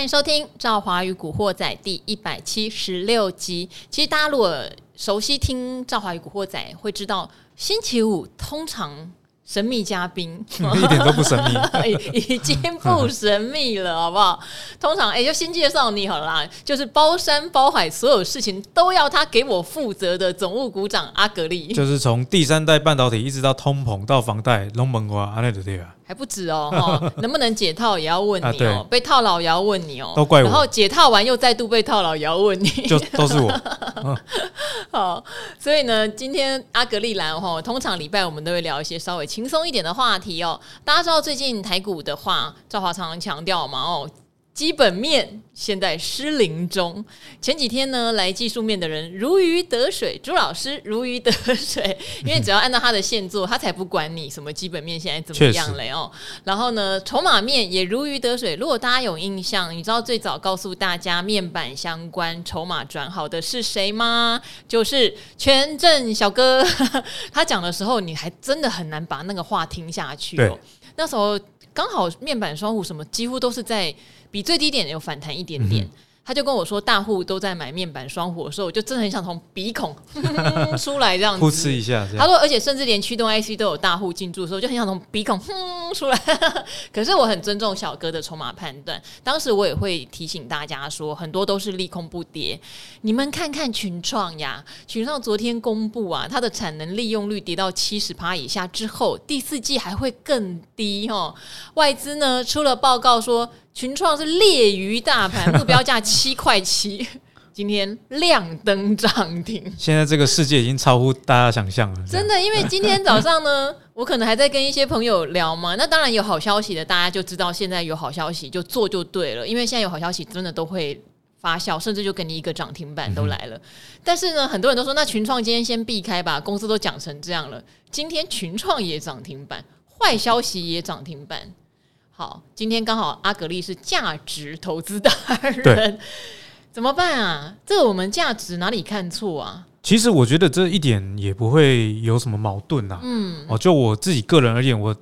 欢迎收听《赵华与古惑仔》第一百七十六集。其实大家如果熟悉听《赵华与古惑仔》，会知道星期五通常。神秘嘉宾、嗯、一点都不神秘，已经不神秘了，好不好？通常哎、欸，就先介绍你好了啦，就是包山包海，所有事情都要他给我负责的总务股长阿格力，就是从第三代半导体一直到通膨到房贷，龙门瓜阿内的对啊。还不止哦，能不能解套也要问你哦，被套牢也要问你哦，都怪我。然后解套完又再度被套牢也要问你，就都是我。好，所以呢，今天阿格丽兰哦，通常礼拜我们都会聊一些稍微轻松一点的话题哦。大家知道最近台股的话，赵华常常强调嘛哦。基本面现在失灵中。前几天呢，来技术面的人如鱼得水，朱老师如鱼得水，因为只要按照他的线做，他才不管你什么基本面现在怎么样了哦。然后呢，筹码面也如鱼得水。如果大家有印象，你知道最早告诉大家面板相关筹码转好的是谁吗？就是权证小哥。他讲的时候，你还真的很难把那个话听下去哦。那时候刚好面板双虎什么，几乎都是在。比最低点有反弹一点点。嗯他就跟我说，大户都在买面板双火的时候，我就真的很想从鼻孔 出来这样子，噗嗤一下。他说，而且甚至连驱动 IC 都有大户进驻的时候，就很想从鼻孔哼 出来。可是我很尊重小哥的筹码判断，当时我也会提醒大家说，很多都是利空不跌。你们看看群创呀，群创昨天公布啊，它的产能利用率跌到七十趴以下之后，第四季还会更低哦。外资呢出了报告说。群创是劣于大盘，目标价七块七，今天亮灯涨停。现在这个世界已经超乎大家想象了。真的，因为今天早上呢，我可能还在跟一些朋友聊嘛。那当然有好消息的，大家就知道现在有好消息就做就对了。因为现在有好消息，真的都会发酵，甚至就给你一个涨停板都来了。嗯、但是呢，很多人都说，那群创今天先避开吧，公司都讲成这样了。今天群创也涨停板，坏消息也涨停板。好，今天刚好阿格力是价值投资达人，怎么办啊？这个我们价值哪里看错啊？其实我觉得这一点也不会有什么矛盾呐。嗯，哦，就我自己个人而言，我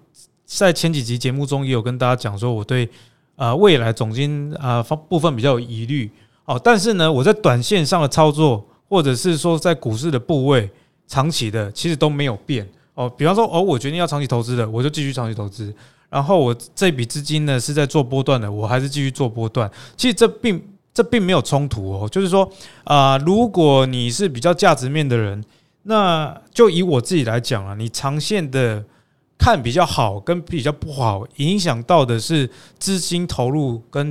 在前几集节目中也有跟大家讲说，我对呃未来总金啊方部分比较有疑虑。哦，但是呢，我在短线上的操作，或者是说在股市的部位，长期的其实都没有变。哦，比方说，哦，我决定要长期投资的，我就继续长期投资。然后我这笔资金呢是在做波段的，我还是继续做波段。其实这并这并没有冲突哦，就是说啊、如果你是比较价值面的人，那就以我自己来讲啊，你长线的看比较好跟比较不好，影响到的是资金投入跟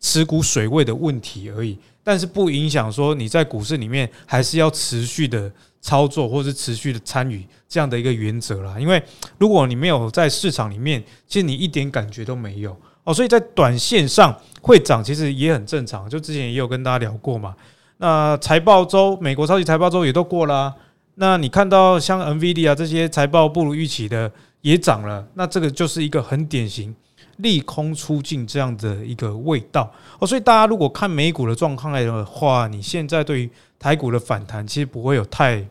持股水位的问题而已，但是不影响说你在股市里面还是要持续的。操作或是持续的参与这样的一个原则啦，因为如果你没有在市场里面，其实你一点感觉都没有哦，所以在短线上会涨，其实也很正常。就之前也有跟大家聊过嘛，那财报周，美国超级财报周也都过啦。那你看到像 NVD 啊这些财报不如预期的也涨了，那这个就是一个很典型利空出尽这样的一个味道哦。所以大家如果看美股的状况来的话，你现在对于台股的反弹其实不会有太。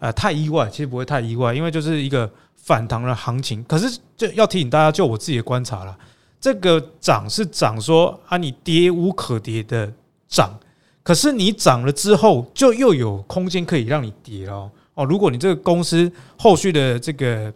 呃，太意外，其实不会太意外，因为就是一个反弹的行情。可是，就要提醒大家，就我自己的观察了，这个涨是涨说啊，你跌无可跌的涨，可是你涨了之后，就又有空间可以让你跌哦。哦，如果你这个公司后续的这个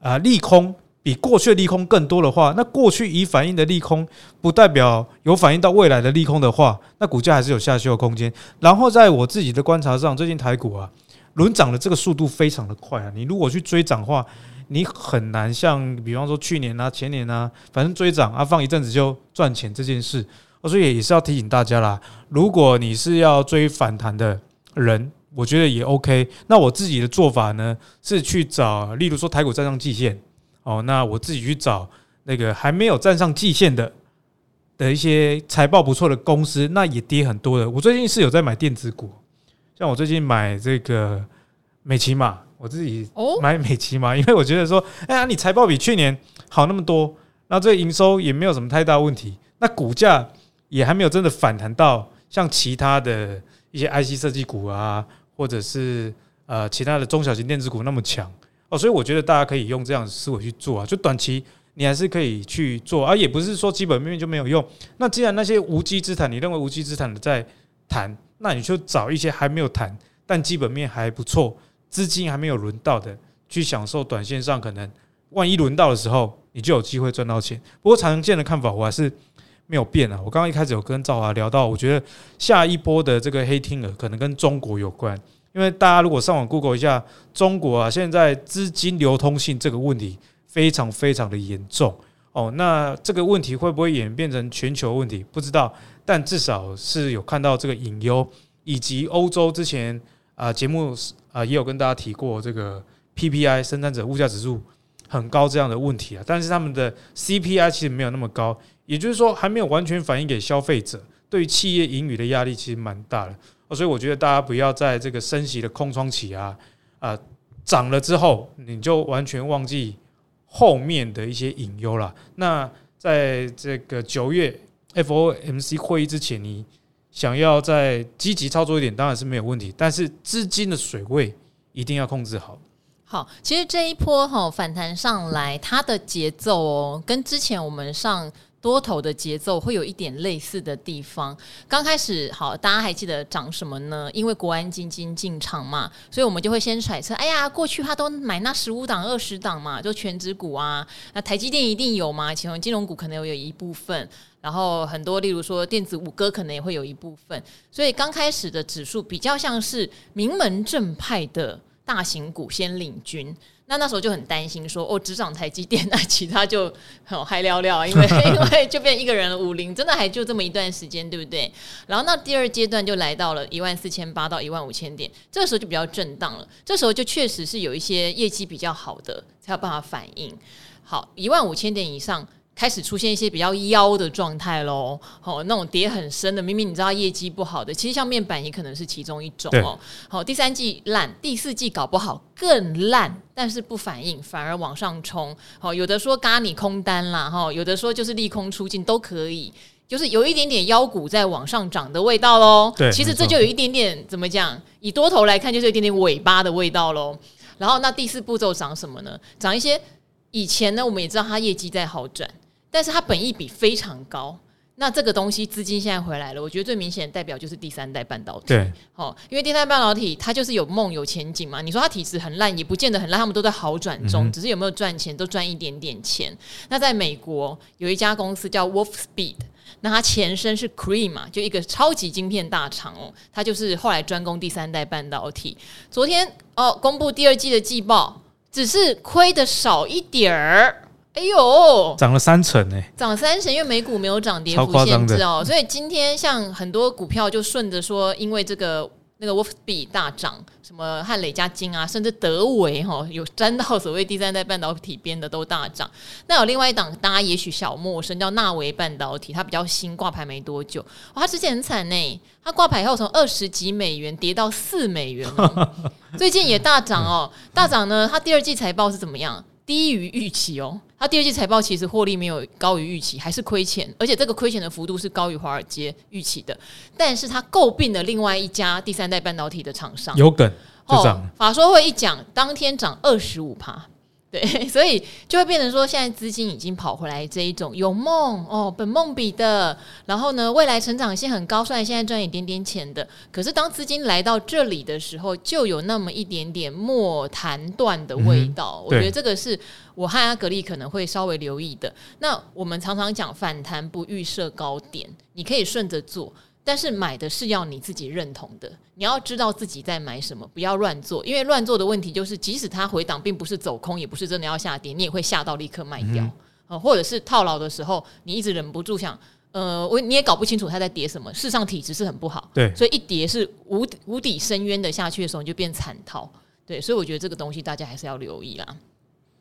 啊利空比过去利空更多的话，那过去已反映的利空不代表有反映到未来的利空的话，那股价还是有下修的空间。然后，在我自己的观察上，最近台股啊。轮涨的这个速度非常的快啊！你如果去追涨的话，你很难像比方说去年啊、前年啊，反正追涨啊，放一阵子就赚钱这件事。我所以也是要提醒大家啦，如果你是要追反弹的人，我觉得也 OK。那我自己的做法呢，是去找，例如说台股站上季线哦，那我自己去找那个还没有站上季线的的一些财报不错的公司，那也跌很多的。我最近是有在买电子股。像我最近买这个美琪玛，我自己买美琪玛，因为我觉得说，哎呀，你财报比去年好那么多，那这个营收也没有什么太大问题，那股价也还没有真的反弹到像其他的一些 IC 设计股啊，或者是呃其他的中小型电子股那么强所以我觉得大家可以用这样的思维去做啊，就短期你还是可以去做，而、啊、也不是说基本面就没有用。那既然那些无稽之谈，你认为无稽之谈的在谈，那你就找一些还没有谈，但基本面还不错，资金还没有轮到的，去享受短线上可能万一轮到的时候，你就有机会赚到钱。不过常见的看法我还是没有变啊。我刚刚一开始有跟赵华聊到，我觉得下一波的这个黑天鹅可能跟中国有关，因为大家如果上网 Google 一下中国啊，现在资金流通性这个问题非常非常的严重哦。那这个问题会不会演变成全球问题？不知道，但至少是有看到这个隐忧，以及欧洲之前啊节目啊也有跟大家提过这个 PPI 生产者物价指数很高这样的问题啊，但是他们的 CPI 其实没有那么高，也就是说还没有完全反映给消费者，对于企业盈余的压力其实蛮大的。所以我觉得大家不要在这个升息的空窗期啊啊涨了之后，你就完全忘记后面的一些隐忧了。那在这个九月 FOMC 会议之前，你想要再积极操作一点，当然是没有问题。但是资金的水位一定要控制好。好，其实这一波哈反弹上来，它的节奏哦，跟之前我们上。多头的节奏会有一点类似的地方。刚开始好，大家还记得涨什么呢？因为国安基金进场嘛，所以我们就会先揣测，哎呀，过去他都买那十五档、二十档嘛，就权值股啊。那台积电一定有嘛？其中金融股可能有一部分，然后很多，例如说电子五哥可能也会有一部分。所以刚开始的指数比较像是名门正派的大型股先领军。那那时候就很担心说，哦，只涨台积电，那其他就很嗨聊聊，因为 因为就变一个人了，五零真的还就这么一段时间，对不对？然后那第二阶段就来到了一万四千八到一万五千点，这个时候就比较震荡了。这时候就确实是有一些业绩比较好的才有办法反应。好，一万五千点以上。开始出现一些比较妖的状态喽，好，那种跌很深的，明明你知道业绩不好的，其实像面板也可能是其中一种哦。好，第三季烂，第四季搞不好更烂，但是不反应，反而往上冲。好，有的说嘎你空单啦，哈，有的说就是利空出尽都可以，就是有一点点妖股在往上涨的味道喽。对，其实这就有一点点怎么讲？以多头来看，就是有一点点尾巴的味道喽。然后那第四步骤涨什么呢？涨一些以前呢，我们也知道它业绩在好转。但是它本益比非常高，那这个东西资金现在回来了，我觉得最明显的代表就是第三代半导体。对，哦，因为第三代半导体它就是有梦有前景嘛。你说它体质很烂，也不见得很烂，他们都在好转中，只是有没有赚钱，都赚一点点钱。那在美国有一家公司叫 Wolfspeed，那它前身是 Cree 嘛，就一个超级晶片大厂哦，它就是后来专攻第三代半导体。昨天哦，公布第二季的季报，只是亏的少一点儿。哎呦，涨了三成呢，涨三成，因为美股没有涨跌幅限制哦，所以今天像很多股票就顺着说，因为这个那个 Wolfspeed 大涨，什么汉磊加金啊，甚至德维哈有沾到所谓第三代半导体边的都大涨。那有另外一档大家也许小陌生，叫纳维半导体，它比较新，挂牌没多久，哇，它之前很惨呢，它挂牌以后从二十几美元跌到四美元，最近也大涨哦，大涨呢，它第二季财报是怎么样？低于预期哦，它第二季财报其实获利没有高于预期，还是亏钱，而且这个亏钱的幅度是高于华尔街预期的。但是它诟病了另外一家第三代半导体的厂商，有梗就涨。法说会一讲，当天涨二十五趴。对，所以就会变成说，现在资金已经跑回来这一种有梦哦，本梦比的，然后呢，未来成长性很高，虽然现在赚一点点钱的，可是当资金来到这里的时候，就有那么一点点莫谈断的味道。嗯、我觉得这个是我和阿格力可能会稍微留意的。那我们常常讲反弹不预设高点，你可以顺着做。但是买的是要你自己认同的，你要知道自己在买什么，不要乱做，因为乱做的问题就是，即使它回档并不是走空，也不是真的要下跌，你也会吓到立刻卖掉，嗯、或者是套牢的时候，你一直忍不住想，呃，我你也搞不清楚它在跌什么，事实上体质是很不好，对，所以一跌是无无底深渊的下去的时候，你就变惨套，对，所以我觉得这个东西大家还是要留意啦。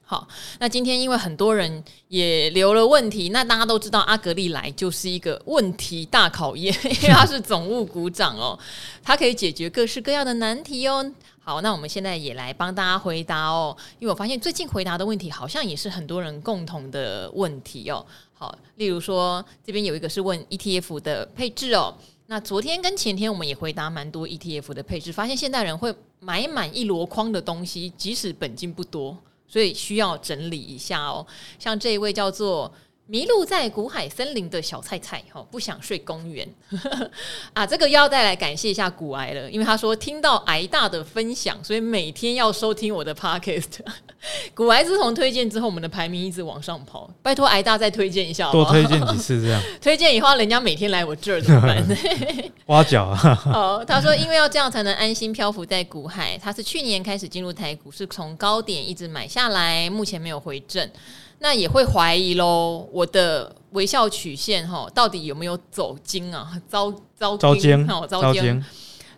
好，那今天因为很多人也留了问题，那大家都知道阿格力来就是一个问题大考验，因为他是总务股长哦，他可以解决各式各样的难题哦。好，那我们现在也来帮大家回答哦，因为我发现最近回答的问题好像也是很多人共同的问题哦。好，例如说这边有一个是问 ETF 的配置哦，那昨天跟前天我们也回答蛮多 ETF 的配置，发现现代人会买满一箩筐的东西，即使本金不多。所以需要整理一下哦。像这一位叫做。迷路在古海森林的小菜菜，哈，不想睡公园 啊！这个要再来感谢一下古癌了，因为他说听到癌大的分享，所以每天要收听我的 podcast。古癌自从推荐之后，我们的排名一直往上跑。拜托癌大再推荐一下好好，多推荐几次这样。推荐以后，人家每天来我这儿怎么办？挖角啊！哦，他说因为要这样才能安心漂浮在古海。他是去年开始进入台股，是从高点一直买下来，目前没有回正。那也会怀疑喽，我的微笑曲线哈，到底有没有走精啊？遭遭遭奸，遭精。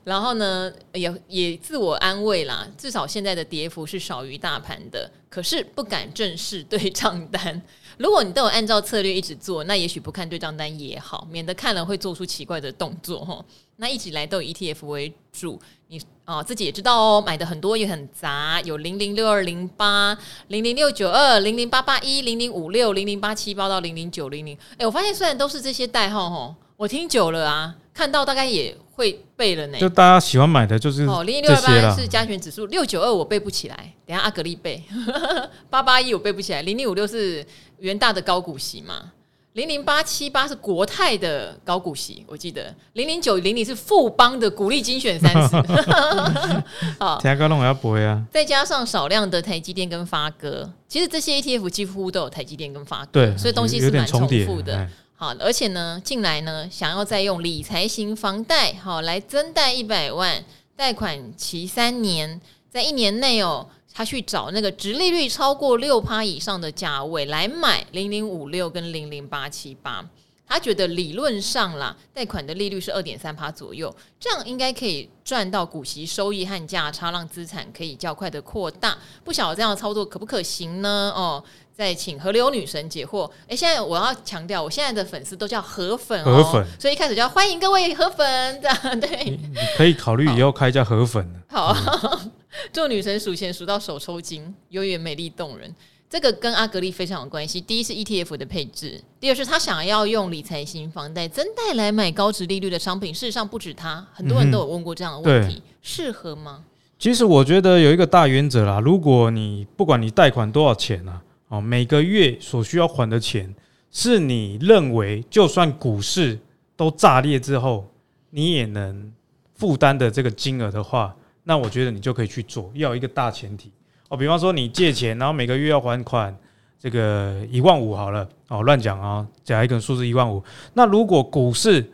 然后呢，也也自我安慰啦，至少现在的跌幅是少于大盘的。可是不敢正式对账单。如果你都有按照策略一直做，那也许不看对账单也好，免得看了会做出奇怪的动作哈。那一直以来都以 ETF 为主，你啊、哦、自己也知道哦，买的很多也很杂，有零零六二零八、零零六九二、零零八八一、零零五六、零零八七八到零零九零零。哎，我发现虽然都是这些代号哈，我听久了啊，看到大概也会背了呢。就大家喜欢买的就是哦，零零六二八是加权指数，六九二我背不起来，等下阿格力背。八八一我背不起来，零零五六是元大的高股息嘛。零零八七八是国泰的高股息，我记得零零九零零是富邦的股利精选三十。好，听讲要不会啊。再加上少量的台积电跟发哥，其实这些 ETF 几乎都有台积电跟发哥，对，所以东西是蛮重复的。好，而且呢，进来呢，想要再用理财型房贷，好来增贷一百万，贷款期三年，在一年内哦。他去找那个直利率超过六趴以上的价位来买零零五六跟零零八七八，他觉得理论上啦，贷款的利率是二点三趴左右，这样应该可以赚到股息收益和价差，让资产可以较快的扩大。不晓得这样的操作可不可行呢？哦，再请河流女神解惑。哎，现在我要强调，我现在的粉丝都叫河粉哦，河粉，所以一开始就要欢迎各位河粉，这 样对，你，可以考虑以后开一家河粉好。好。嗯 女神数钱数到手抽筋，永远美丽动人。这个跟阿格力非常有关系。第一是 ETF 的配置，第二是他想要用理财型房贷增贷来买高值利率的商品。事实上不止他，很多人都有问过这样的问题，适、嗯、合吗？其实我觉得有一个大原则啦，如果你不管你贷款多少钱啊，哦，每个月所需要还的钱，是你认为就算股市都炸裂之后，你也能负担的这个金额的话。那我觉得你就可以去做，要有一个大前提哦。比方说你借钱，然后每个月要还款这个一万五好了哦，乱讲啊，假一个数字一万五。那如果股市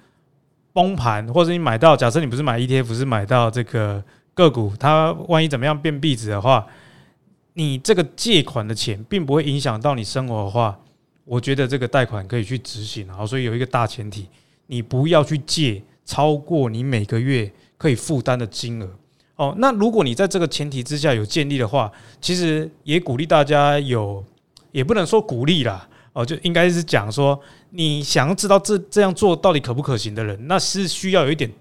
崩盘，或者你买到，假设你不是买 ETF，是买到这个个股，它万一怎么样变壁纸的话，你这个借款的钱并不会影响到你生活的话，我觉得这个贷款可以去执行。好，所以有一个大前提，你不要去借超过你每个月可以负担的金额。哦，那如果你在这个前提之下有建立的话，其实也鼓励大家有，也不能说鼓励啦，哦，就应该是讲说，你想要知道这这样做到底可不可行的人，那是需要有一点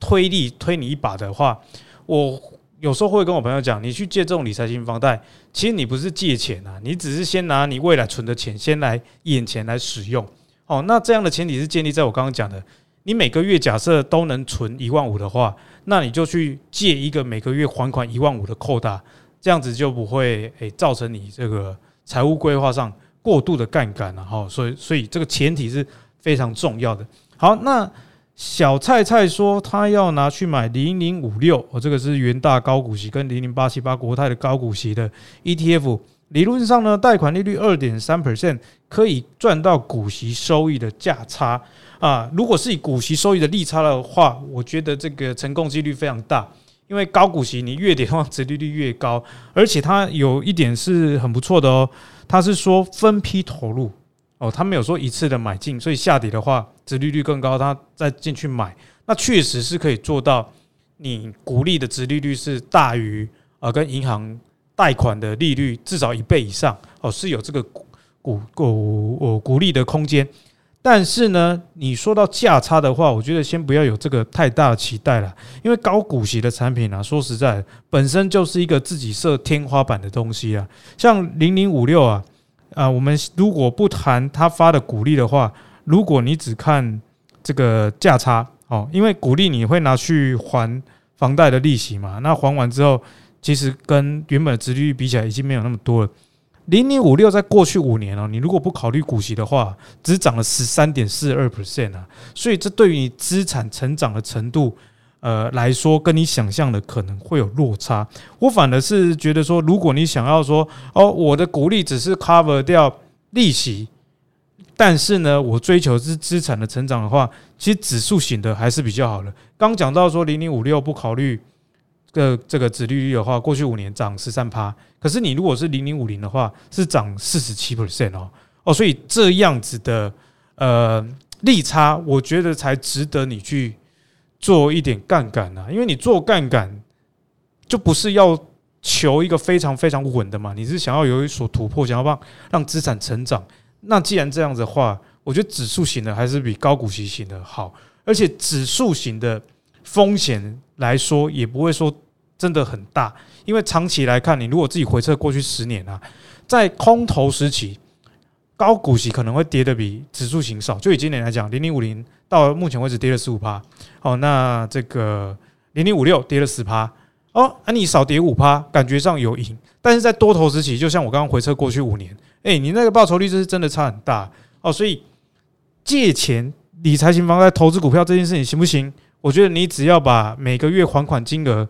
推力推你一把的话，我有时候会跟我朋友讲，你去借这种理财型房贷，其实你不是借钱啊，你只是先拿你未来存的钱先来眼前来使用。哦，那这样的前提是建立在我刚刚讲的，你每个月假设都能存一万五的话。那你就去借一个每个月还款一万五的扣打，这样子就不会诶、造成你这个财务规划上过度的杠杆了哈。所以，所以这个前提是非常重要的。好，那小菜菜说他要拿去买零零五六，我这个是元大高股息跟零零八七八国泰的高股息的 ETF。理论上呢，贷款利率二点三 percent 可以赚到股息收益的价差。啊，如果是以股息收益的利差的话，我觉得这个成功几率非常大，因为高股息你越点的话，殖利率越高，而且它有一点是很不错的哦，它是说分批投入。哦，它没有说一次的买进，所以下跌的话，殖利率更高，它再进去买，那确实是可以做到，你股利的殖利率是大于啊，跟银行贷款的利率至少一倍以上哦，是有这个股股股哦股利的空间。但是呢，你说到价差的话，我觉得先不要有这个太大的期待了，因为高股息的产品啊，说实在，本身就是一个自己设天花板的东西啊。像零零五六啊，啊，我们如果不谈他发的股利的话，如果你只看这个价差哦，因为股利你会拿去还房贷的利息嘛，那还完之后，其实跟原本的殖利率比起来已经没有那么多了。零零五六在过去五年哦，你如果不考虑股息的话，只涨了十三点四二 percent 啊，所以这对于你资产成长的程度，呃来说，跟你想象的可能会有落差。我反而是觉得说，如果你想要说，哦，我的股利只是 cover 掉利息，但是呢，我追求是资产的成长的话，其实指数型的还是比较好的。刚讲到说零零五六不考虑。的这个殖利率的话，过去五年涨十三趴，可是你如果是零零五零的话，是涨四十七 percent 哦哦，所以这样子的呃利差，我觉得才值得你去做一点杠杆啊，因为你做杠杆就不是要求一个非常非常稳的嘛，你是想要有一所突破，想要让让资产成长。那既然这样子的话，我觉得指数型的还是比高股息型的好，而且指数型的风险来说也不会说。真的很大，因为长期来看，你如果自己回测过去十年啊，在空头时期，高股息可能会跌得比指数型少。就以今年来讲，零零五零到目前为止跌了十五趴，哦，那这个零零五六跌了十趴，哦，那你少跌五趴，感觉上有赢。但是在多头时期，就像我刚刚回测过去五年，诶，你那个报酬率是真的差很大哦。所以借钱理财型房在投资股票这件事情行不行？我觉得你只要把每个月还款金额。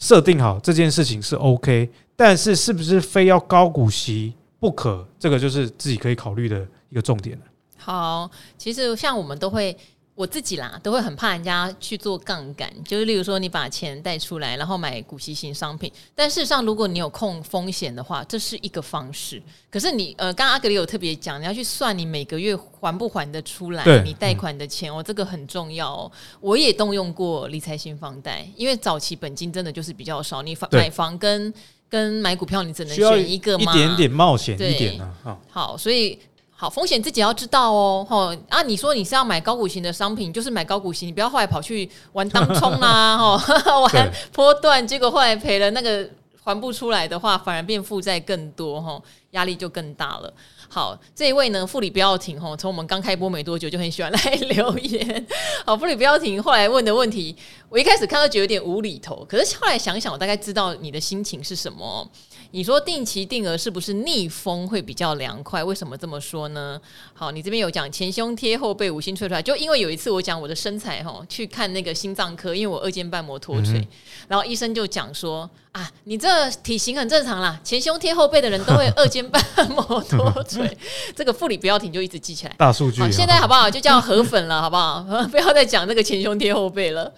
设定好这件事情是 OK，但是是不是非要高股息不可？这个就是自己可以考虑的一个重点了。好，其实像我们都会。我自己啦，都会很怕人家去做杠杆，就是例如说你把钱贷出来，然后买股息型商品。但事实上，如果你有控风险的话，这是一个方式。可是你呃，刚刚阿格里有特别讲，你要去算你每个月还不还得出来你贷款的钱哦，这个很重要哦。我也动用过理财型房贷，因为早期本金真的就是比较少，你买房跟跟买股票，你只能选一个嘛，一点点冒险一点啊。好，所以。好，风险自己要知道哦，吼啊！你说你是要买高股型的商品，就是买高股型，你不要后来跑去玩当冲啦，吼 玩波段，结果后来赔了那个还不出来的话，反而变负债更多，吼压力就更大了。好，这一位呢，副理不要停，吼从我们刚开播没多久就很喜欢来留言。好，副理不要停，后来问的问题，我一开始看到觉得有点无厘头，可是后来想想，我大概知道你的心情是什么。你说定期定额是不是逆风会比较凉快？为什么这么说呢？好，你这边有讲前胸贴后背五星吹出来，就因为有一次我讲我的身材哈，去看那个心脏科，因为我二尖瓣膜脱垂，嗯、然后医生就讲说啊，你这体型很正常啦，前胸贴后背的人都会二尖瓣膜脱垂，这个副理不要停，就一直记起来。大数据，现在好不好？就叫河粉了，好不好？不要再讲这个前胸贴后背了。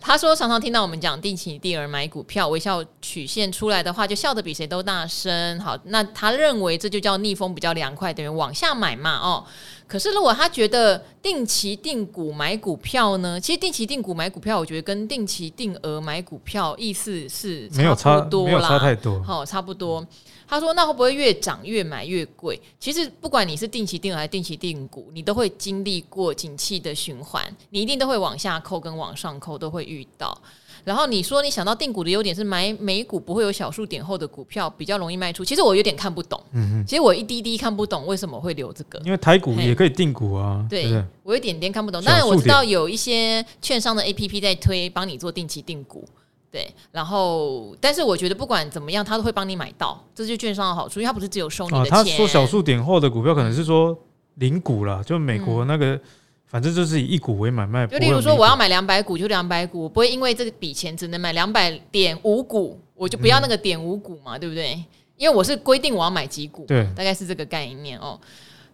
他说：“常常听到我们讲定期定额买股票，微笑曲线出来的话，就笑得比谁都大声。好，那他认为这就叫逆风比较凉快，等于往下买嘛。哦，可是如果他觉得定期定股买股票呢？其实定期定股买股票，我觉得跟定期定额买股票意思是差不多啦，没有差太多。好，差不多。”他说：“那会不会越涨越买越贵？其实不管你是定期定额还是定期定股，你都会经历过景气的循环，你一定都会往下扣跟往上扣都会遇到。然后你说你想到定股的优点是买美股不会有小数点后的股票比较容易卖出，其实我有点看不懂。嗯哼，其实我一滴滴看不懂为什么会留这个，因为台股也可以定股啊。对，对，对，我有点点看不懂。当然我知道有一些券商的 APP 在推帮你做定期定股。”对，然后，但是我觉得不管怎么样，他都会帮你买到，这就是券商的好处，因为他不是只有收你的钱。啊、他说小数点后的股票可能是说零股了，就美国那个，嗯、反正就是以一股为买卖。就例如说，我要买两百股，就两百股，我不会因为这笔钱只能买两百点五股，我就不要那个点五股嘛，嗯、对不对？因为我是规定我要买几股，对，大概是这个概念哦。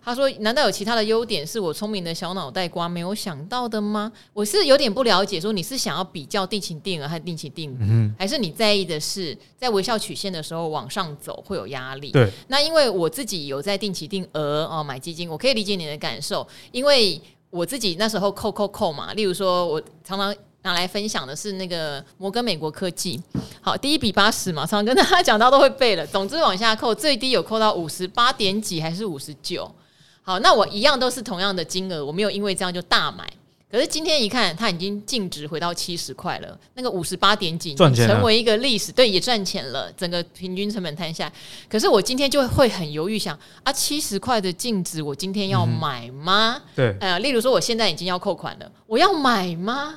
他说：“难道有其他的优点是我聪明的小脑袋瓜没有想到的吗？”我是有点不了解，说你是想要比较定期定额还是定期定还是你在意的是在微笑曲线的时候往上走会有压力？对。那因为我自己有在定期定额哦买基金，我可以理解你的感受，因为我自己那时候扣扣扣嘛。例如说，我常常拿来分享的是那个摩根美国科技，好，第一笔八十嘛，常常跟大家讲到都会背了。总之往下扣，最低有扣到五十八点几还是五十九？好，那我一样都是同样的金额，我没有因为这样就大买。可是今天一看，它已经净值回到七十块了，那个五十八点几成为一个历史，对，也赚钱了，整个平均成本摊下。可是我今天就会很犹豫，想啊，七十块的净值，我今天要买吗？嗯、对，呃，例如说我现在已经要扣款了，我要买吗？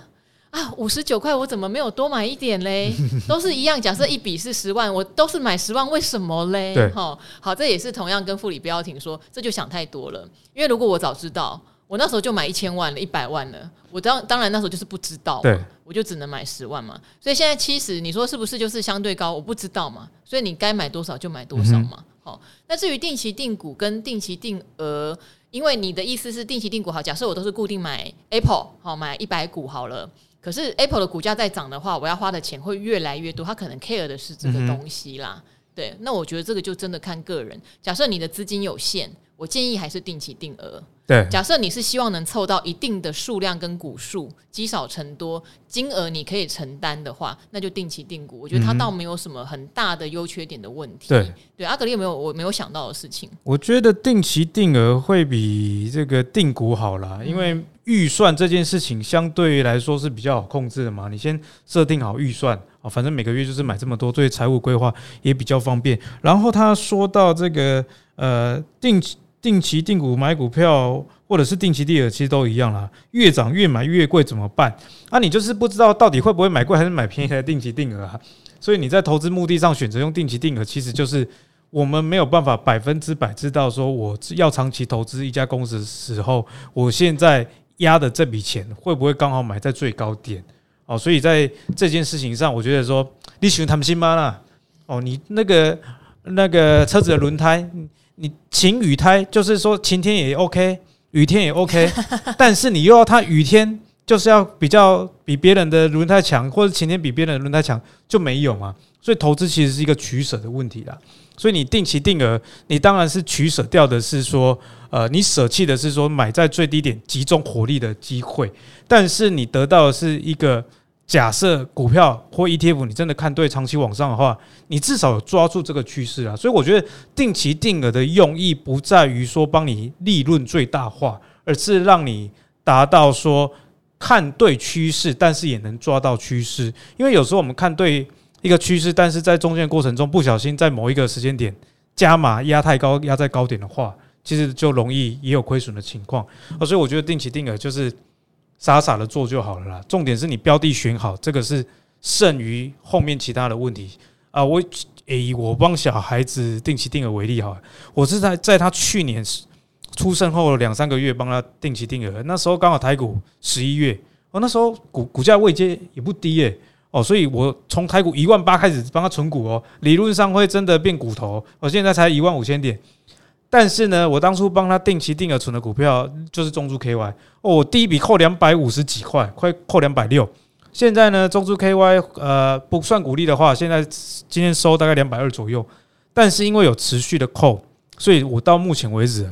啊，五十九块，我怎么没有多买一点嘞？都是一样，假设一笔是十万，我都是买十万，为什么嘞？对，好，好，这也是同样跟副理不要停说，这就想太多了。因为如果我早知道，我那时候就买一千万了，一百万了，我当当然那时候就是不知道，对，我就只能买十万嘛。所以现在七十，你说是不是就是相对高？我不知道嘛。所以你该买多少就买多少嘛。好、嗯，那至于定期定股跟定期定额。因为你的意思是定期定股好，假设我都是固定买 Apple 好，买一百股好了。可是 Apple 的股价在涨的话，我要花的钱会越来越多。他可能 care 的是这个东西啦。嗯、对，那我觉得这个就真的看个人。假设你的资金有限，我建议还是定期定额。对，假设你是希望能凑到一定的数量跟股数，积少成多，金额你可以承担的话，那就定期定股。我觉得它倒没有什么很大的优缺点的问题。对，对，阿格力有没有我没有想到的事情？我觉得定期定额会比这个定股好啦，因为预算这件事情相对于来说是比较好控制的嘛。你先设定好预算啊，反正每个月就是买这么多，对财务规划也比较方便。然后他说到这个呃定期。定期定股买股票，或者是定期定额，其实都一样啦。越涨越买越贵怎么办？啊，你就是不知道到底会不会买贵还是买便宜的定期定额啊。所以你在投资目的上选择用定期定额，其实就是我们没有办法百分之百知道说我要长期投资一家公司的时候，我现在压的这笔钱会不会刚好买在最高点？哦，所以在这件事情上，我觉得说你喜欢他们新吗啦？哦，你那个那个车子的轮胎。你晴雨胎就是说晴天也 OK，雨天也 OK，但是你又要它雨天就是要比较比别人的轮胎强，或者晴天比别人的轮胎强就没有嘛。所以投资其实是一个取舍的问题啦。所以你定期定额，你当然是取舍掉的是说，呃，你舍弃的是说买在最低点集中火力的机会，但是你得到的是一个。假设股票或 ETF 你真的看对长期往上的话，你至少有抓住这个趋势啊。所以我觉得定期定额的用意不在于说帮你利润最大化，而是让你达到说看对趋势，但是也能抓到趋势。因为有时候我们看对一个趋势，但是在中间过程中不小心在某一个时间点加码压太高，压在高点的话，其实就容易也有亏损的情况。所以我觉得定期定额就是。傻傻的做就好了啦，重点是你标的选好，这个是胜于后面其他的问题啊。我以我帮小孩子定期定额为例哈，我是在在他去年出生后两三个月帮他定期定额，那时候刚好台股十一月，哦，那时候股股价位阶也不低耶，哦，所以我从台股一万八开始帮他存股哦，理论上会真的变骨头，我现在才一万五千点。但是呢，我当初帮他定期定额存的股票就是中珠 KY 哦，我第一笔扣两百五十几块，快扣两百六。现在呢，中珠 KY 呃不算股利的话，现在今天收大概两百二左右。但是因为有持续的扣，所以我到目前为止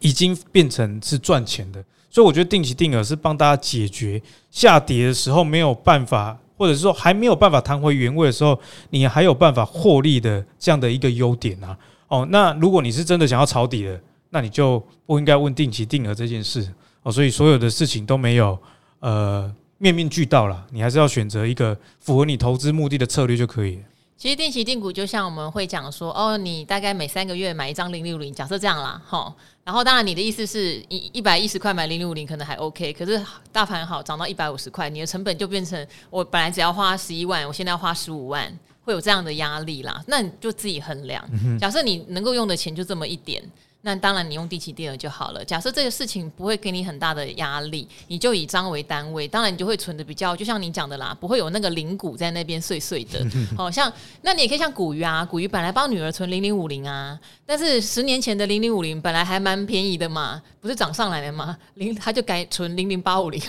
已经变成是赚钱的。所以我觉得定期定额是帮大家解决下跌的时候没有办法，或者是说还没有办法弹回原位的时候，你还有办法获利的这样的一个优点啊。哦，那如果你是真的想要抄底的，那你就不应该问定期定额这件事哦。所以所有的事情都没有呃面面俱到了，你还是要选择一个符合你投资目的的策略就可以。其实定期定股就像我们会讲说，哦，你大概每三个月买一张零零五零，假设这样啦，哈。然后当然你的意思是一一百一十块买零零五零可能还 OK，可是大盘好涨到一百五十块，你的成本就变成我本来只要花十一万，我现在要花十五万。会有这样的压力啦，那你就自己衡量。假设你能够用的钱就这么一点，那当然你用定期定额就好了。假设这个事情不会给你很大的压力，你就以张为单位，当然你就会存的比较，就像你讲的啦，不会有那个零股在那边碎碎的。好像那你也可以像古鱼啊，古鱼本来帮女儿存零零五零啊，但是十年前的零零五零本来还蛮便宜的嘛，不是涨上来的嘛，零他就改存零零八五零，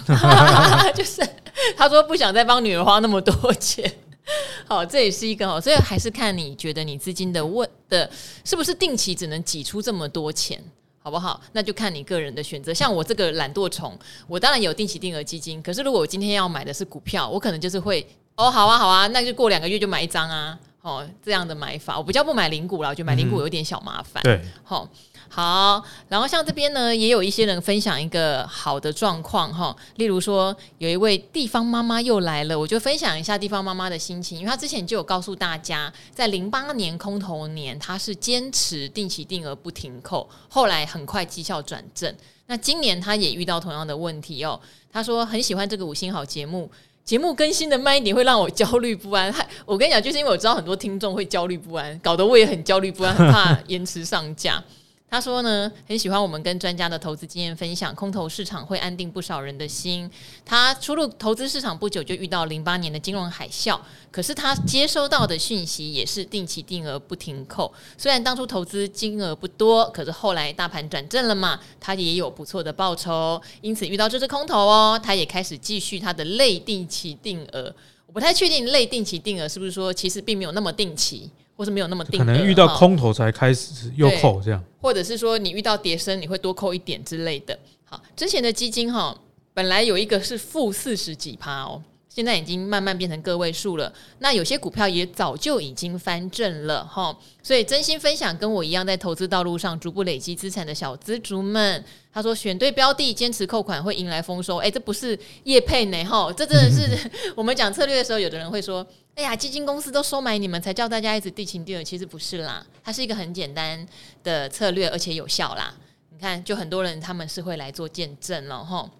就是 他说不想再帮女儿花那么多钱。好，这也是一个好，所以还是看你觉得你资金的问的是不是定期只能挤出这么多钱，好不好？那就看你个人的选择。像我这个懒惰虫，我当然有定期定额基金，可是如果我今天要买的是股票，我可能就是会哦，好啊，好啊，那就过两个月就买一张啊。哦，这样的买法，我比较不买零股了，我觉得买零股有点小麻烦。对，好，好，然后像这边呢，也有一些人分享一个好的状况哈，例如说有一位地方妈妈又来了，我就分享一下地方妈妈的心情，因为她之前就有告诉大家，在零八年空头年，她是坚持定期定额不停扣，后来很快绩效转正。那今年她也遇到同样的问题哦，她说很喜欢这个五星好节目。节目更新的慢一点会让我焦虑不安。我跟你讲，就是因为我知道很多听众会焦虑不安，搞得我也很焦虑不安，很怕延迟上架。他说呢，很喜欢我们跟专家的投资经验分享，空头市场会安定不少人的心。他初入投资市场不久就遇到零八年的金融海啸，可是他接收到的讯息也是定期定额不停扣。虽然当初投资金额不多，可是后来大盘转正了嘛，他也有不错的报酬。因此遇到这只空头哦，他也开始继续他的类定期定额。我不太确定类定期定额是不是说其实并没有那么定期。或是没有那么定，可能遇到空头才开始又扣这样，或者是说你遇到跌升你会多扣一点之类的。好，之前的基金哈，本来有一个是负四十几趴哦。现在已经慢慢变成个位数了，那有些股票也早就已经翻正了哈，所以真心分享跟我一样在投资道路上逐步累积资产的小资族们，他说选对标的，坚持扣款会迎来丰收，哎，这不是叶配呢哈，这真的是 我们讲策略的时候，有的人会说，哎呀，基金公司都收买你们才叫大家一直定期定额，其实不是啦，它是一个很简单的策略，而且有效啦，你看，就很多人他们是会来做见证了哈。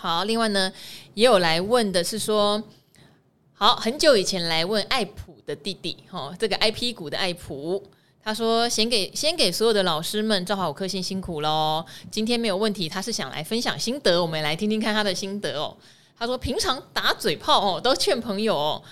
好，另外呢，也有来问的是说，好，很久以前来问爱普的弟弟，哈，这个 IP 股的爱普，他说先给先给所有的老师们，赵华五颗星辛苦喽，今天没有问题，他是想来分享心得，我们来听听看他的心得哦。他说平常打嘴炮哦，都劝朋友哦，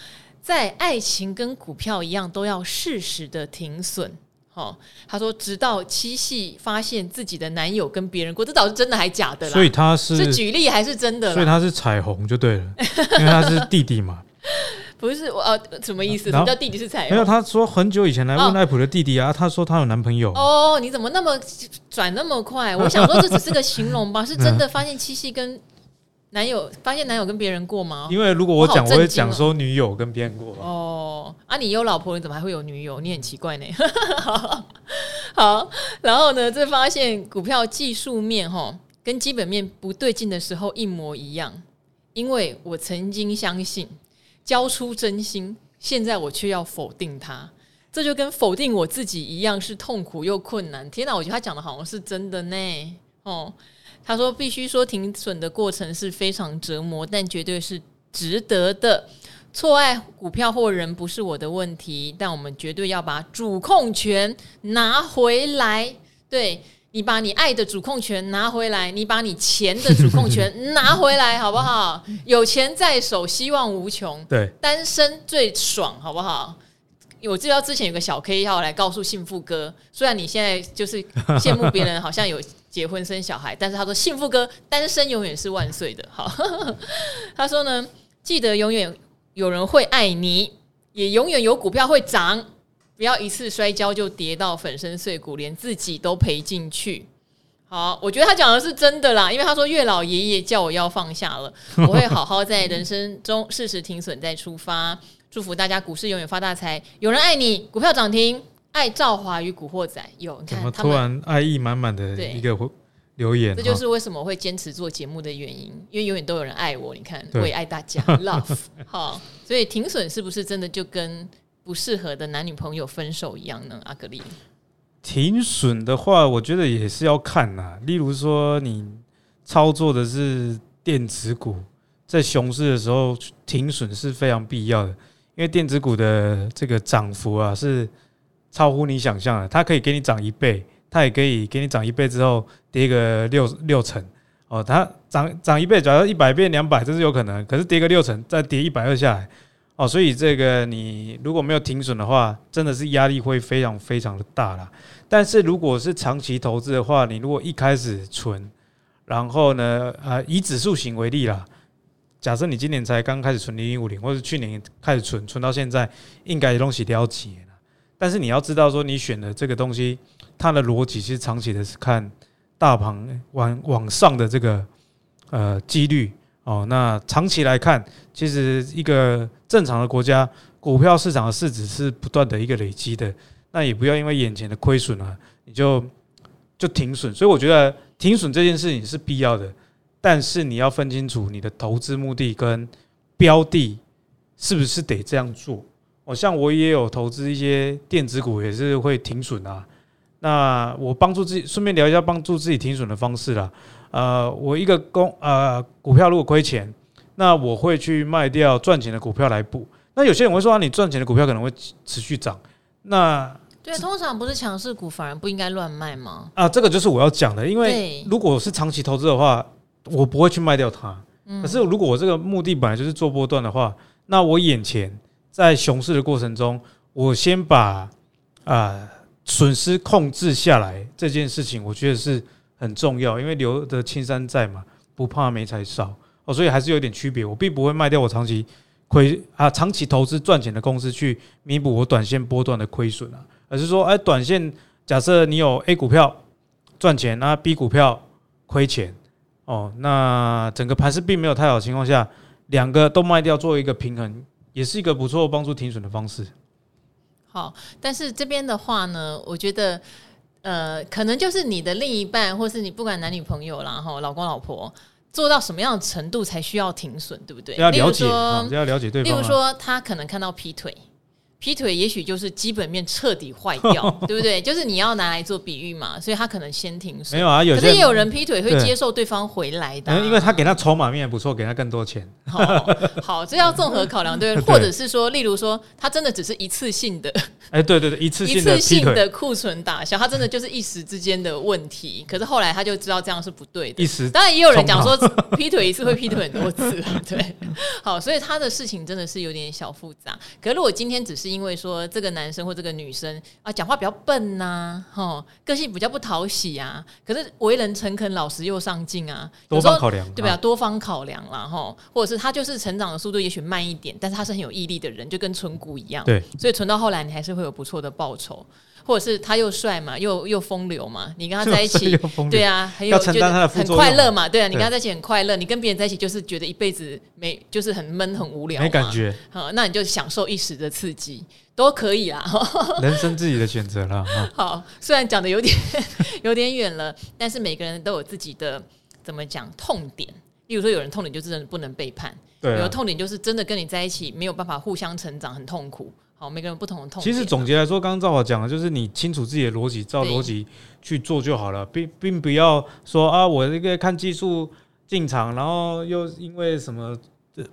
在爱情跟股票一样，都要适时的停损。哦，他说直到七夕发现自己的男友跟别人过，这倒是真的还假的啦？所以他是是举例还是真的？所以他是彩虹就对了，因为他是弟弟嘛。不是我呃，什么意思？什么叫弟弟是彩虹？没有，他说很久以前来问爱普的弟弟啊，他说他有男朋友。哦，你怎么那么转那么快？我想说这只是个形容吧，是真的发现七夕跟。男友发现男友跟别人过吗？因为如果我讲，我会讲说女友跟别人过。哦，啊，你有老婆，你怎么还会有女友？你很奇怪呢。好，然后呢，这发现股票技术面哈跟基本面不对劲的时候一模一样。因为我曾经相信，交出真心，现在我却要否定它，这就跟否定我自己一样，是痛苦又困难。天哪，我觉得他讲的好像是真的呢。哦。他说：“必须说停损的过程是非常折磨，但绝对是值得的。错爱股票或人不是我的问题，但我们绝对要把主控权拿回来。对，你把你爱的主控权拿回来，你把你钱的主控权 拿回来，好不好？有钱在手，希望无穷。对，单身最爽，好不好？我知道之前有个小 K 要来告诉幸福哥，虽然你现在就是羡慕别人，好像有。”结婚生小孩，但是他说幸福哥单身永远是万岁的。好，他说呢，记得永远有人会爱你，也永远有股票会涨，不要一次摔跤就跌到粉身碎骨，连自己都赔进去。好，我觉得他讲的是真的啦，因为他说月老爷爷叫我要放下了，我会好好在人生中适时停损再出发。祝福大家股市永远发大财，有人爱你，股票涨停。爱赵华与古惑仔有，你看，怎么突然爱意满满的一个留言，这就是为什么我会坚持做节目的原因，因为永远都有人爱我。你看，我也爱大家，love 好，所以停损是不是真的就跟不适合的男女朋友分手一样呢？阿格力，停损的话，我觉得也是要看呐。例如说，你操作的是电子股，在熊市的时候停损是非常必要的，因为电子股的这个涨幅啊是。超乎你想象的，它可以给你涨一倍，它也可以给你涨一倍之后跌个六六成哦。它涨涨一倍，假如一百变两百，这是有可能。可是跌个六成，再跌一百二下来哦，所以这个你如果没有停损的话，真的是压力会非常非常的大啦。但是如果是长期投资的话，你如果一开始存，然后呢，呃，以指数型为例啦，假设你今年才刚开始存零零五零，或者去年开始存，存到现在，应该东西了解。但是你要知道，说你选的这个东西，它的逻辑其实长期的是看大盘往往上的这个呃几率哦。那长期来看，其实一个正常的国家股票市场的市值是不断的一个累积的，那也不要因为眼前的亏损啊，你就就停损。所以我觉得停损这件事情是必要的，但是你要分清楚你的投资目的跟标的是不是得这样做。我像我也有投资一些电子股，也是会停损啊。那我帮助自己，顺便聊一下帮助自己停损的方式啦。呃，我一个公呃股票如果亏钱，那我会去卖掉赚钱的股票来补。那有些人会说啊，你赚钱的股票可能会持续涨。那对，通常不是强势股反而不应该乱卖吗？啊，这个就是我要讲的，因为如果是长期投资的话，我不会去卖掉它。可是如果我这个目的本来就是做波段的话，那我眼前在熊市的过程中，我先把啊。损失控制下来这件事情，我觉得是很重要，因为留得青山在嘛，不怕没柴烧哦，所以还是有点区别。我并不会卖掉我长期亏啊，长期投资赚钱的公司去弥补我短线波段的亏损啊，而是说，哎，短线假设你有 A 股票赚钱，那 B 股票亏钱哦，那整个盘势并没有太好的情况下，两个都卖掉做一个平衡，也是一个不错帮助停损的方式。好，但是这边的话呢，我觉得，呃，可能就是你的另一半，或是你不管男女朋友啦，哈，老公老婆，做到什么样的程度才需要停损，对不对？要了解，要了解对方。例如说，他可能看到劈腿。劈腿也许就是基本面彻底坏掉，对不对？就是你要拿来做比喻嘛，所以他可能先停损。没有啊，有些可是也有人劈腿会接受对方回来的，啊，因为他给他筹码面也不错，给他更多钱。好，好，这要综合考量，对，或者是说，例如说，他真的只是一次性的，哎，对对对，一次性的一次性的库存打消，他真的就是一时之间的问题。可是后来他就知道这样是不对的。一时，当然也有人讲说，劈腿一次会劈腿很多次，对。好，所以他的事情真的是有点小复杂。可是如果今天只是因为说这个。男生或这个女生啊，讲话比较笨呐、啊，哈，个性比较不讨喜啊。可是为人诚恳、老实又上进啊，多方考量，对吧？多方考量啦，哈，或者是他就是成长的速度也许慢一点，但是他是很有毅力的人，就跟存股一样。对，所以存到后来，你还是会有不错的报酬。或者是他又帅嘛，又又风流嘛，你跟他在一起，对啊，很有觉得很快乐嘛，对啊，你跟他在一起很快乐，你跟别人在一起就是觉得一辈子没就是很闷很无聊，没感觉。好，那你就享受一时的刺激都可以啦，人生自己的选择啦。好，虽然讲的有点 有点远了，但是每个人都有自己的怎么讲痛点。例如说，有人痛点就是真的不能背叛，对啊，有的痛点就是真的跟你在一起没有办法互相成长，很痛苦。好，每个人不同的痛。其实总结来说，刚刚赵华讲的就是你清楚自己的逻辑，照逻辑去做就好了，并并不要说啊，我这个看技术进场，然后又因为什么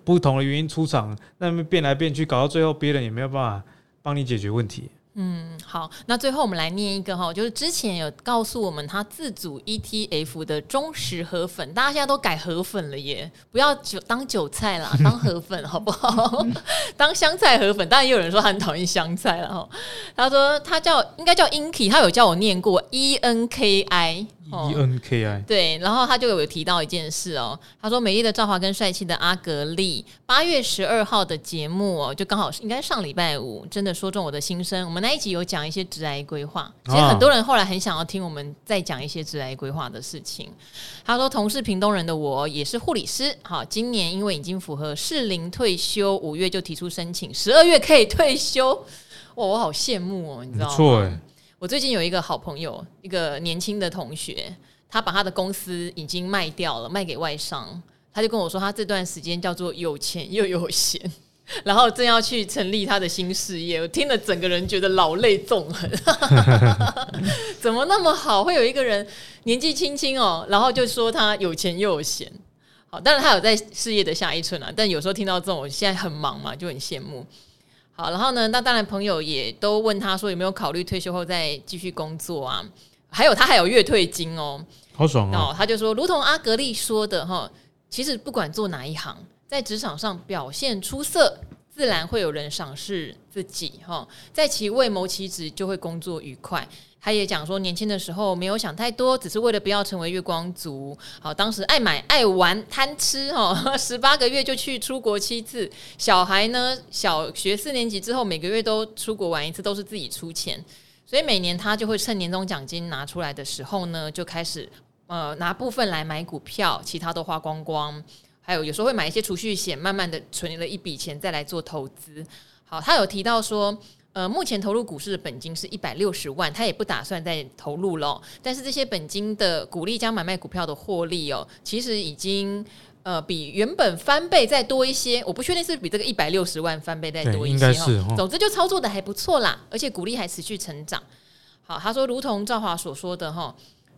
不同的原因出场，那么变来变去，搞到最后别人也没有办法帮你解决问题。嗯，好，那最后我们来念一个哈，就是之前有告诉我们他自组 ETF 的忠实河粉，大家现在都改河粉了耶，不要韭当韭菜啦，当河粉好不好？当香菜河粉，当然也有人说他很讨厌香菜了哈。他说他叫应该叫 Inky，他有叫我念过 E N K I。E N K I 对，然后他就有提到一件事哦，他说美丽的赵华跟帅气的阿格力，八月十二号的节目哦，就刚好是应该上礼拜五，真的说中我的心声。我们那一集有讲一些职癌规划，其实很多人后来很想要听我们再讲一些职癌规划的事情。他说，同是屏东人的我也是护理师，好，今年因为已经符合适龄退休，五月就提出申请，十二月可以退休，哇，我好羡慕哦，你知道吗？错哎。我最近有一个好朋友，一个年轻的同学，他把他的公司已经卖掉了，卖给外商。他就跟我说，他这段时间叫做有钱 又有闲，然后正要去成立他的新事业。我听了，整个人觉得老泪纵横。怎么那么好？会有一个人年纪轻轻哦，然后就说他有钱又有闲。好，当然他有在事业的下一寸啊。但有时候听到这种，我现在很忙嘛，就很羡慕。好，然后呢，那当然朋友也都问他说有没有考虑退休后再继续工作啊？还有他还有月退金哦，好爽哦！他就说，如同阿格力说的哈，其实不管做哪一行，在职场上表现出色，自然会有人赏识自己哈，在其位谋其职，就会工作愉快。他也讲说，年轻的时候没有想太多，只是为了不要成为月光族。好，当时爱买、爱玩、贪吃，哈，十八个月就去出国七次。小孩呢，小学四年级之后，每个月都出国玩一次，都是自己出钱。所以每年他就会趁年终奖金拿出来的时候呢，就开始呃拿部分来买股票，其他都花光光。还有有时候会买一些储蓄险，慢慢的存了一笔钱再来做投资。好，他有提到说，呃，目前投入股市的本金是一百六十万，他也不打算再投入了。但是这些本金的股利加买卖股票的获利哦，其实已经呃比原本翻倍再多一些。我不确定是比这个一百六十万翻倍再多一些哈。哦、总之就操作的还不错啦，而且股利还持续成长。好，他说，如同赵华所说的哈。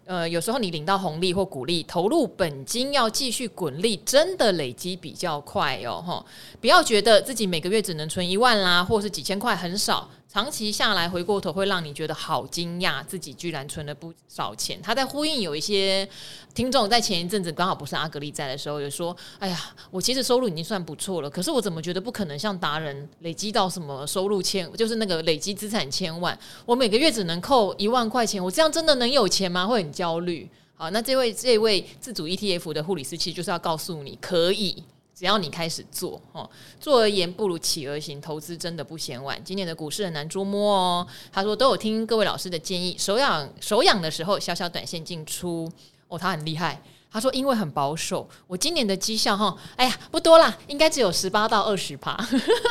呃，有时候你领到红利或股利，投入本金要继续滚利，真的累积比较快哦，吼！不要觉得自己每个月只能存一万啦，或是几千块很少。长期下来，回过头会让你觉得好惊讶，自己居然存了不少钱。他在呼应有一些听众在前一阵子刚好不是阿格力在的时候，有说：“哎呀，我其实收入已经算不错了，可是我怎么觉得不可能像达人累积到什么收入千，就是那个累积资产千万，我每个月只能扣一万块钱，我这样真的能有钱吗？会很焦虑。”好，那这位这位自主 ETF 的护理师其实就是要告诉你，可以。只要你开始做，哦，做而言不如起而行，投资真的不嫌晚。今年的股市很难捉摸哦。他说都有听各位老师的建议，手痒手痒的时候，小小短线进出。哦，他很厉害。他说因为很保守，我今年的绩效哈，哎呀不多啦，应该只有十八到二十趴。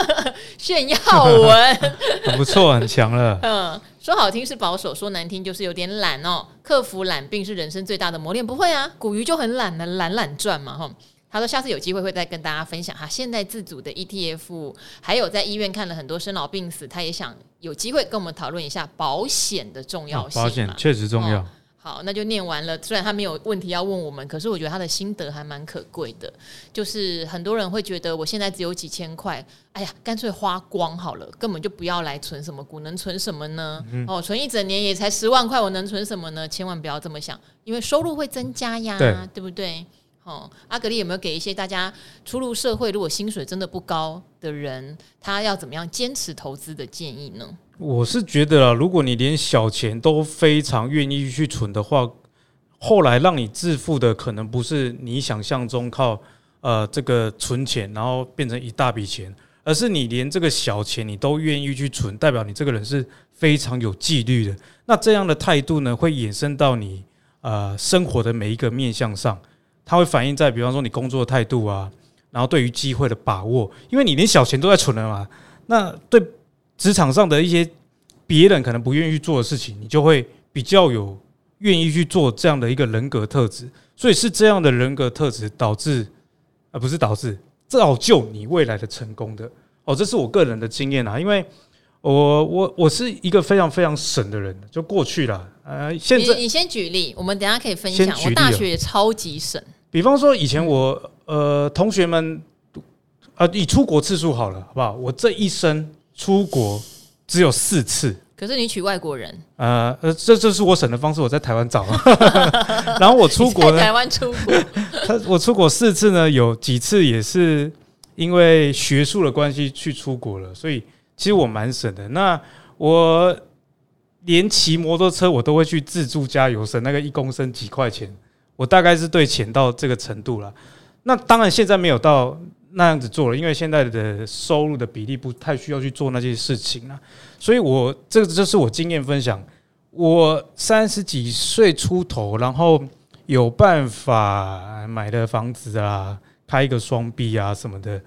炫耀文，很不错，很强了。嗯，说好听是保守，说难听就是有点懒哦。克服懒病是人生最大的磨练。不会啊，古鱼就很懒的，懒懒赚嘛，哈。他说：“下次有机会会再跟大家分享哈，现在自主的 ETF，还有在医院看了很多生老病死，他也想有机会跟我们讨论一下保险的重要性。保险确实重要。哦，好，那就念完了。虽然他没有问题要问我们，可是我觉得他的心得还蛮可贵的。就是很多人会觉得我现在只有几千块，哎呀，干脆花光好了，根本就不要来存什么股，能存什么呢？嗯、哦，存一整年也才十万块，我能存什么呢？千万不要这么想，因为收入会增加呀，对，对不对？”哦，阿格力有没有给一些大家初入社会，如果薪水真的不高的人，他要怎么样坚持投资的建议呢？我是觉得啊，如果你连小钱都非常愿意去存的话，后来让你致富的可能不是你想象中靠呃这个存钱，然后变成一大笔钱，而是你连这个小钱你都愿意去存，代表你这个人是非常有纪律的。那这样的态度呢，会衍生到你呃生活的每一个面向上。它会反映在，比方说你工作的态度啊，然后对于机会的把握，因为你连小钱都在存了嘛，那对职场上的一些别人可能不愿意去做的事情，你就会比较有愿意去做这样的一个人格特质，所以是这样的人格特质导致，而不是导致造就你未来的成功的。哦，这是我个人的经验啊，因为我我我是一个非常非常省的人，就过去了，呃，现在你你先举例，我们等下可以分享，我大学也超级省。比方说，以前我呃同学们啊，以出国次数好了，好不好？我这一生出国只有四次。可是你娶外国人？呃呃，这这是我省的方式，我在台湾找。然后我出国呢？台湾出国，他我出国四次呢，有几次也是因为学术的关系去出国了，所以其实我蛮省的。那我连骑摩托车我都会去自助加油，省那个一公升几块钱。我大概是对钱到这个程度了，那当然现在没有到那样子做了，因为现在的收入的比例不太需要去做那些事情了，所以我这个就是我经验分享。我三十几岁出头，然后有办法买的房子啊，开一个双臂啊什么的，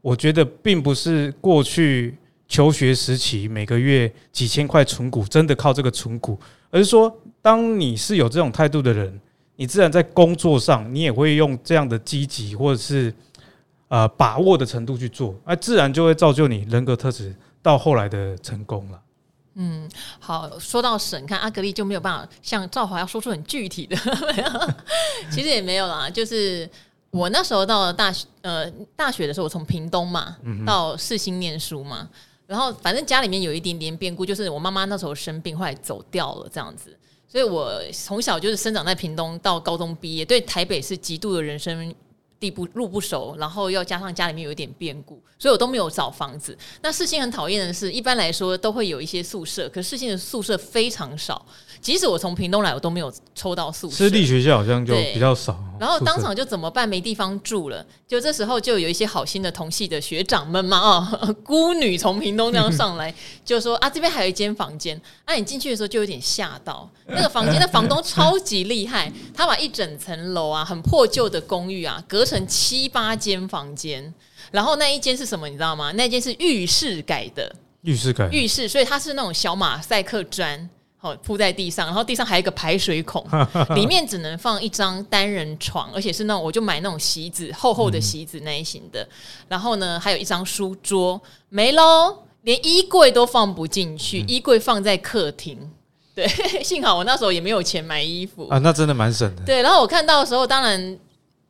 我觉得并不是过去求学时期每个月几千块存股，真的靠这个存股，而是说，当你是有这种态度的人。你自然在工作上，你也会用这样的积极或者是呃把握的程度去做，那自然就会造就你人格特质到后来的成功了。嗯，好，说到省，看阿格丽就没有办法像赵华要说出很具体的，其实也没有啦。就是我那时候到了大学，呃，大学的时候我从屏东嘛到世新念书嘛，然后反正家里面有一点点变故，就是我妈妈那时候生病，后来走掉了这样子。所以我从小就是生长在屏东，到高中毕业，对台北是极度的人生地不路不熟，然后要加上家里面有一点变故，所以我都没有找房子。那世信很讨厌的是，一般来说都会有一些宿舍，可是世信的宿舍非常少，即使我从屏东来，我都没有抽到宿舍。私立学校好像就比较少。然后当场就怎么办？没地方住了，就这时候就有一些好心的同系的学长们嘛，哦，孤女从屏东这样上来，就说啊，这边还有一间房间。那、啊、你进去的时候就有点吓到，那个房间的房东超级厉害，他把一整层楼啊，很破旧的公寓啊，隔成七八间房间。然后那一间是什么？你知道吗？那间是浴室改的，浴室改浴室，所以它是那种小马赛克砖。铺在地上，然后地上还有一个排水孔，里面只能放一张单人床，而且是那种我就买那种席子，厚厚的席子那一型的。嗯、然后呢，还有一张书桌，没喽，连衣柜都放不进去，嗯、衣柜放在客厅。对，幸好我那时候也没有钱买衣服啊，那真的蛮省的。对，然后我看到的时候，当然，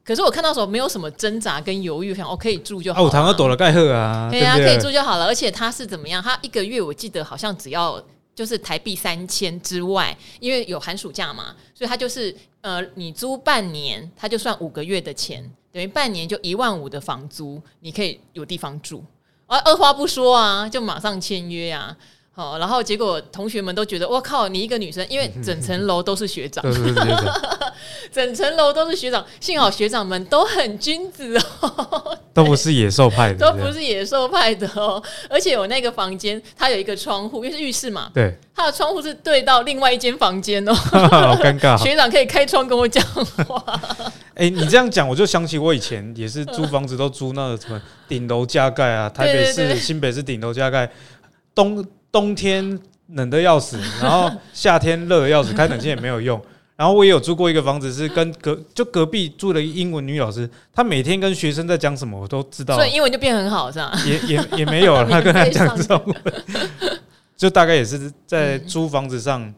可是我看到的时候没有什么挣扎跟犹豫，想我可以住就好。我堂哥躲了盖赫啊，对啊，可以住就好了。而且他是怎么样？他一个月我记得好像只要。就是台币三千之外，因为有寒暑假嘛，所以他就是呃，你租半年，他就算五个月的钱，等于半年就一万五的房租，你可以有地方住，而二话不说啊，就马上签约啊。好，然后结果同学们都觉得，我靠，你一个女生，因为整层楼都是学长，整层楼都是学长，幸好学长们都很君子哦，都不是野兽派的，都不是野兽派的哦。而且我那个房间，它有一个窗户，因为是浴室嘛，对，它的窗户是对到另外一间房间哦，好尴尬。学长可以开窗跟我讲话。哎，你这样讲，我就想起我以前也是租房子都租那个什么顶楼加盖啊，台北市、新北市顶楼加盖，东。冬天冷的要死，然后夏天热的要死，开冷气也没有用。然后我也有住过一个房子，是跟隔就隔壁住了一个英文女老师，她每天跟学生在讲什么，我都知道。所以英文就变很好，是吧？也也也没有，她跟她讲中文，就大概也是在租房子上。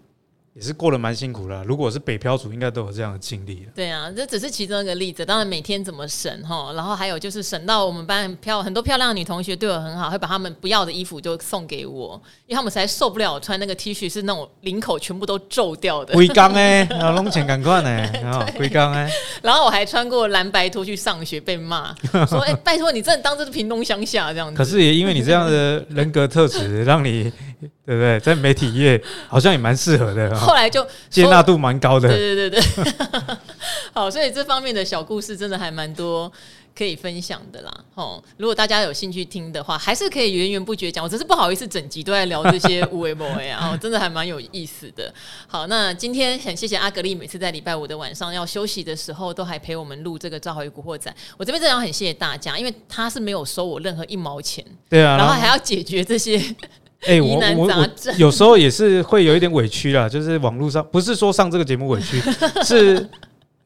也是过得蛮辛苦的。如果是北漂族，应该都有这样的经历。对啊，这只是其中一个例子。当然，每天怎么省哈，然后还有就是省到我们班很漂很多漂亮的女同学对我很好，会把她们不要的衣服就送给我，因为他们实在受不了我穿那个 T 恤是那种领口全部都皱掉的。龟缸哎，然 后弄钱赶快呢，然后龟缸哎。然后我还穿过蓝白拖去上学，被骂 说：“哎、欸，拜托你真的当这是屏东乡下这样子。”可是也因为你这样的人格特质，让你。对不对？在媒体业好像也蛮适合的。后来就接纳度蛮高的。对对对对。好，所以这方面的小故事真的还蛮多可以分享的啦。哦，如果大家有兴趣听的话，还是可以源源不绝讲。我只是不好意思整集都在聊这些有的没的啊，真的还蛮有意思的。好，那今天很谢谢阿格丽，每次在礼拜五的晚上要休息的时候，都还陪我们录这个《赵华与古惑仔》。我这边真的要很谢谢大家，因为他是没有收我任何一毛钱。对啊。然后还要解决这些。哎、欸，我我我有时候也是会有一点委屈啦，就是网络上不是说上这个节目委屈，是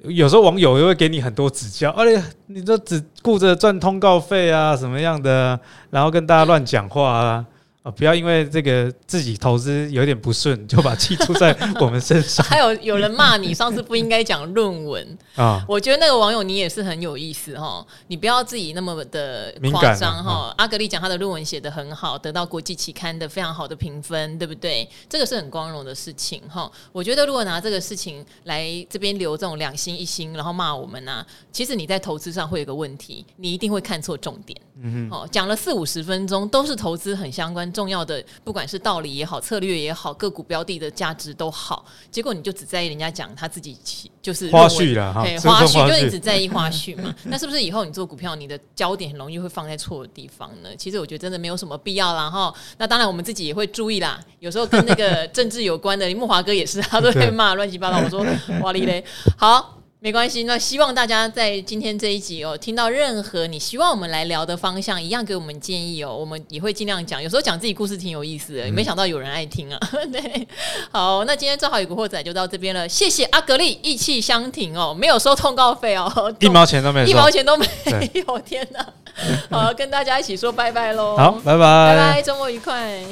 有时候网友也会给你很多指教，而且你都只顾着赚通告费啊，什么样的，然后跟大家乱讲话啊。啊！不要因为这个自己投资有点不顺，就把气出在我们身上。还有有人骂你上次不应该讲论文 啊！我觉得那个网友你也是很有意思哈，你不要自己那么的夸张哈。阿格丽讲他的论文写得很好，得到国际期刊的非常好的评分，对不对？这个是很光荣的事情哈。我觉得如果拿这个事情来这边留这种两星一星，然后骂我们呢，其实你在投资上会有个问题，你一定会看错重点。嗯哼，哦，讲了四五十分钟都是投资很相关。重要的，不管是道理也好，策略也好，个股标的的价值都好，结果你就只在意人家讲他自己就是花絮了哈，花絮就你只在意花絮嘛。那是不是以后你做股票，你的焦点很容易会放在错的地方呢？其实我觉得真的没有什么必要啦哈。那当然我们自己也会注意啦，有时候跟那个政治有关的，木华哥也是，他都会骂乱七八糟。我说哇哩嘞，好。没关系，那希望大家在今天这一集哦，听到任何你希望我们来聊的方向，一样给我们建议哦，我们也会尽量讲。有时候讲自己故事挺有意思的，嗯、没想到有人爱听啊。对，好，那今天正好有个惑仔就到这边了，谢谢阿格力义气相挺哦，没有收通告费哦，一毛钱都没有，一毛钱都没有，天哪！好，跟大家一起说拜拜喽，好，拜拜，拜拜，周末愉快。